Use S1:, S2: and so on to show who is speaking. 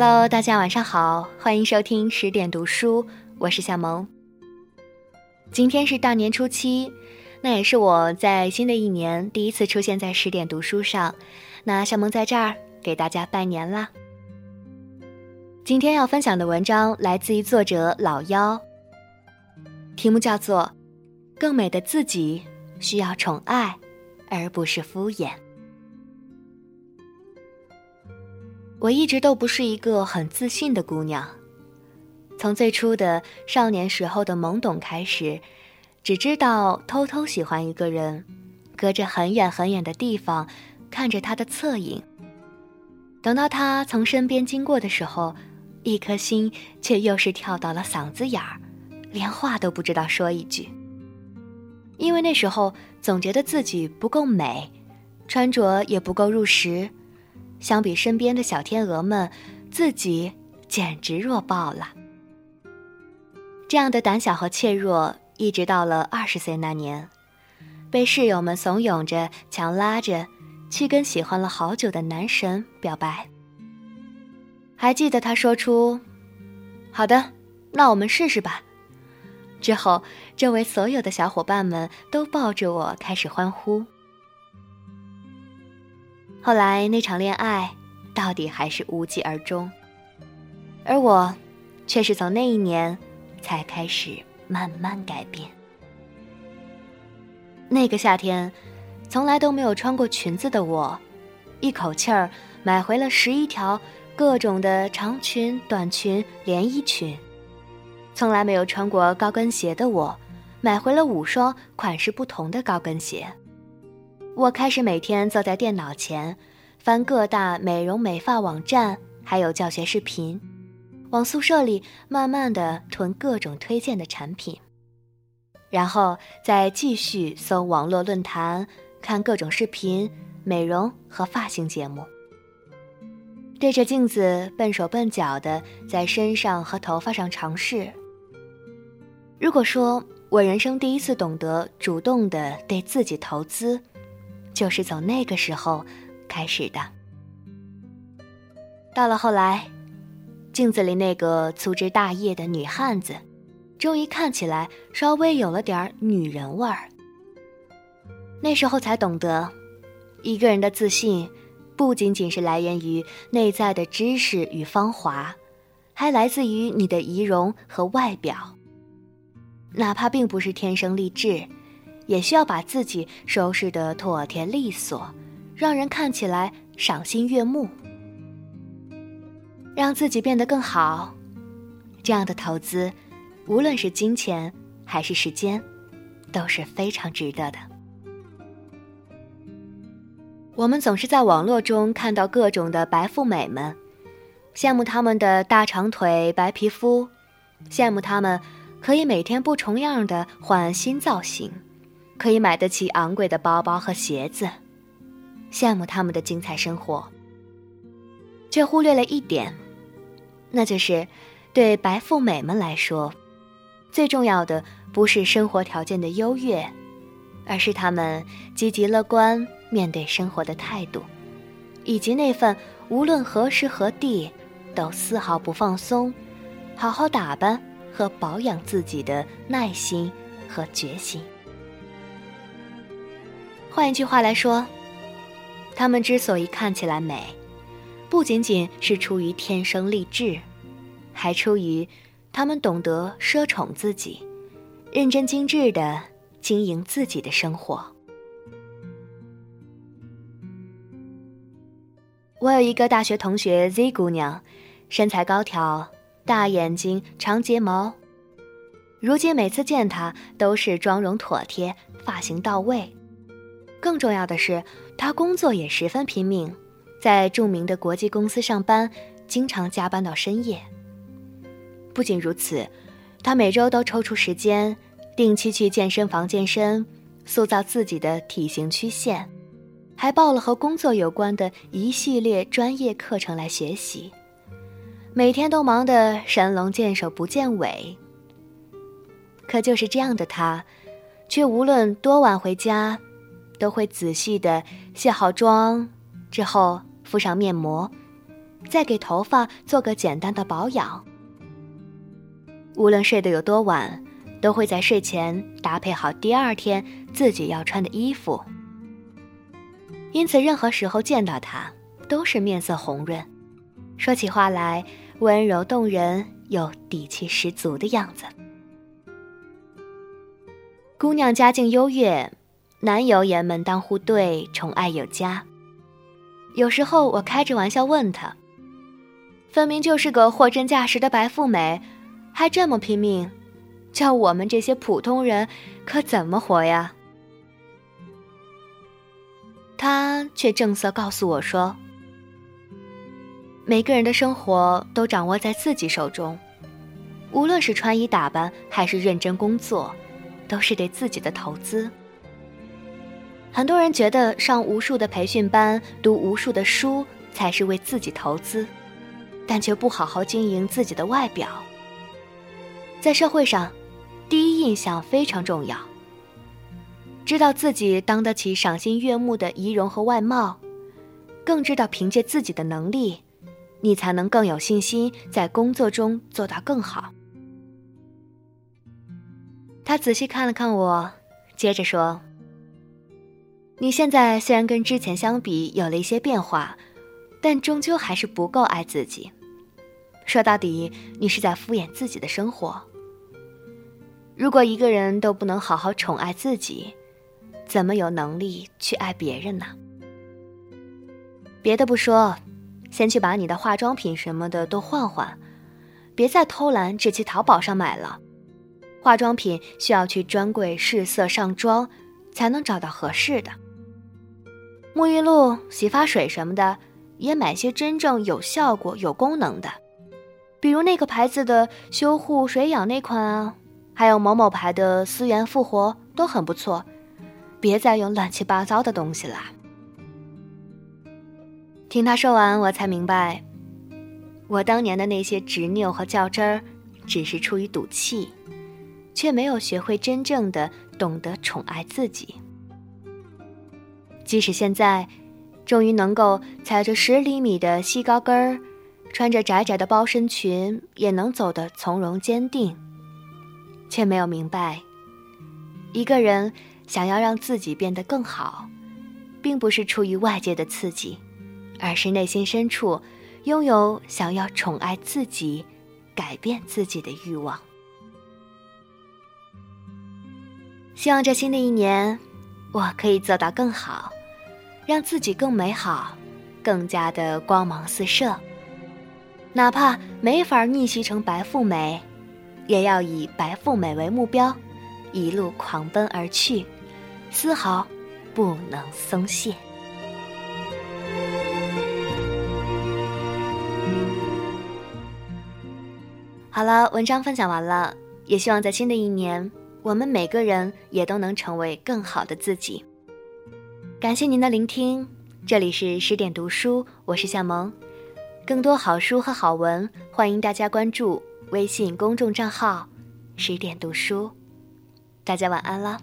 S1: Hello，大家晚上好，欢迎收听十点读书，我是夏萌。今天是大年初七，那也是我在新的一年第一次出现在十点读书上，那夏萌在这儿给大家拜年啦。今天要分享的文章来自于作者老妖，题目叫做《更美的自己需要宠爱，而不是敷衍》。我一直都不是一个很自信的姑娘，从最初的少年时候的懵懂开始，只知道偷偷喜欢一个人，隔着很远很远的地方看着他的侧影。等到他从身边经过的时候。一颗心却又是跳到了嗓子眼儿，连话都不知道说一句。因为那时候总觉得自己不够美，穿着也不够入时，相比身边的小天鹅们，自己简直弱爆了。这样的胆小和怯弱，一直到了二十岁那年，被室友们怂恿着、强拉着，去跟喜欢了好久的男神表白。还记得他说出：“好的，那我们试试吧。”之后，周围所有的小伙伴们都抱着我开始欢呼。后来那场恋爱到底还是无疾而终，而我，却是从那一年才开始慢慢改变。那个夏天，从来都没有穿过裙子的我，一口气儿买回了十一条。各种的长裙、短裙、连衣裙，从来没有穿过高跟鞋的我，买回了五双款式不同的高跟鞋。我开始每天坐在电脑前，翻各大美容美发网站，还有教学视频，往宿舍里慢慢的囤各种推荐的产品，然后再继续搜网络论坛，看各种视频、美容和发型节目。对着镜子笨手笨脚的在身上和头发上尝试。如果说我人生第一次懂得主动的对自己投资，就是从那个时候开始的。到了后来，镜子里那个粗枝大叶的女汉子，终于看起来稍微有了点女人味儿。那时候才懂得，一个人的自信。不仅仅是来源于内在的知识与芳华，还来自于你的仪容和外表。哪怕并不是天生丽质，也需要把自己收拾得妥帖利索，让人看起来赏心悦目，让自己变得更好。这样的投资，无论是金钱还是时间，都是非常值得的。我们总是在网络中看到各种的白富美们，羡慕他们的大长腿、白皮肤，羡慕他们可以每天不重样的换新造型，可以买得起昂贵的包包和鞋子，羡慕他们的精彩生活，却忽略了一点，那就是对白富美们来说，最重要的不是生活条件的优越，而是他们积极乐观。面对生活的态度，以及那份无论何时何地都丝毫不放松、好好打扮和保养自己的耐心和决心。换一句话来说，他们之所以看起来美，不仅仅是出于天生丽质，还出于他们懂得奢宠自己，认真精致的经营自己的生活。我有一个大学同学 Z 姑娘，身材高挑，大眼睛，长睫毛。如今每次见她都是妆容妥帖，发型到位。更重要的是，他工作也十分拼命，在著名的国际公司上班，经常加班到深夜。不仅如此，他每周都抽出时间，定期去健身房健身，塑造自己的体型曲线。还报了和工作有关的一系列专业课程来学习，每天都忙得神龙见首不见尾。可就是这样的他，却无论多晚回家，都会仔细的卸好妆，之后敷上面膜，再给头发做个简单的保养。无论睡得有多晚，都会在睡前搭配好第二天自己要穿的衣服。因此，任何时候见到他，都是面色红润，说起话来温柔动人又底气十足的样子。姑娘家境优越，男友也门当户对，宠爱有加。有时候我开着玩笑问他：“分明就是个货真价实的白富美，还这么拼命，叫我们这些普通人可怎么活呀？”他却正色告诉我说：“每个人的生活都掌握在自己手中，无论是穿衣打扮还是认真工作，都是对自己的投资。”很多人觉得上无数的培训班、读无数的书才是为自己投资，但却不好好经营自己的外表。在社会上，第一印象非常重要。知道自己当得起赏心悦目的仪容和外貌，更知道凭借自己的能力，你才能更有信心在工作中做到更好。他仔细看了看我，接着说。你现在虽然跟之前相比有了一些变化，但终究还是不够爱自己。说到底，你是在敷衍自己的生活。如果一个人都不能好好宠爱自己，怎么有能力去爱别人呢？别的不说，先去把你的化妆品什么的都换换，别再偷懒只去淘宝上买了。化妆品需要去专柜试色上妆，才能找到合适的。沐浴露、洗发水什么的，也买些真正有效果、有功能的，比如那个牌子的修护水养那款啊，还有某某牌的思源复活都很不错。别再用乱七八糟的东西了。听他说完，我才明白，我当年的那些执拗和较真儿，只是出于赌气，却没有学会真正的懂得宠爱自己。即使现在，终于能够踩着十厘米的细高跟儿，穿着窄窄的包身裙，也能走得从容坚定，却没有明白，一个人想要让自己变得更好，并不是出于外界的刺激，而是内心深处拥有想要宠爱自己、改变自己的欲望。希望这新的一年，我可以做到更好。让自己更美好，更加的光芒四射。哪怕没法逆袭成白富美，也要以白富美为目标，一路狂奔而去，丝毫不能松懈。好了，文章分享完了，也希望在新的一年，我们每个人也都能成为更好的自己。感谢您的聆听，这里是十点读书，我是夏萌。更多好书和好文，欢迎大家关注微信公众账号“十点读书”。大家晚安了。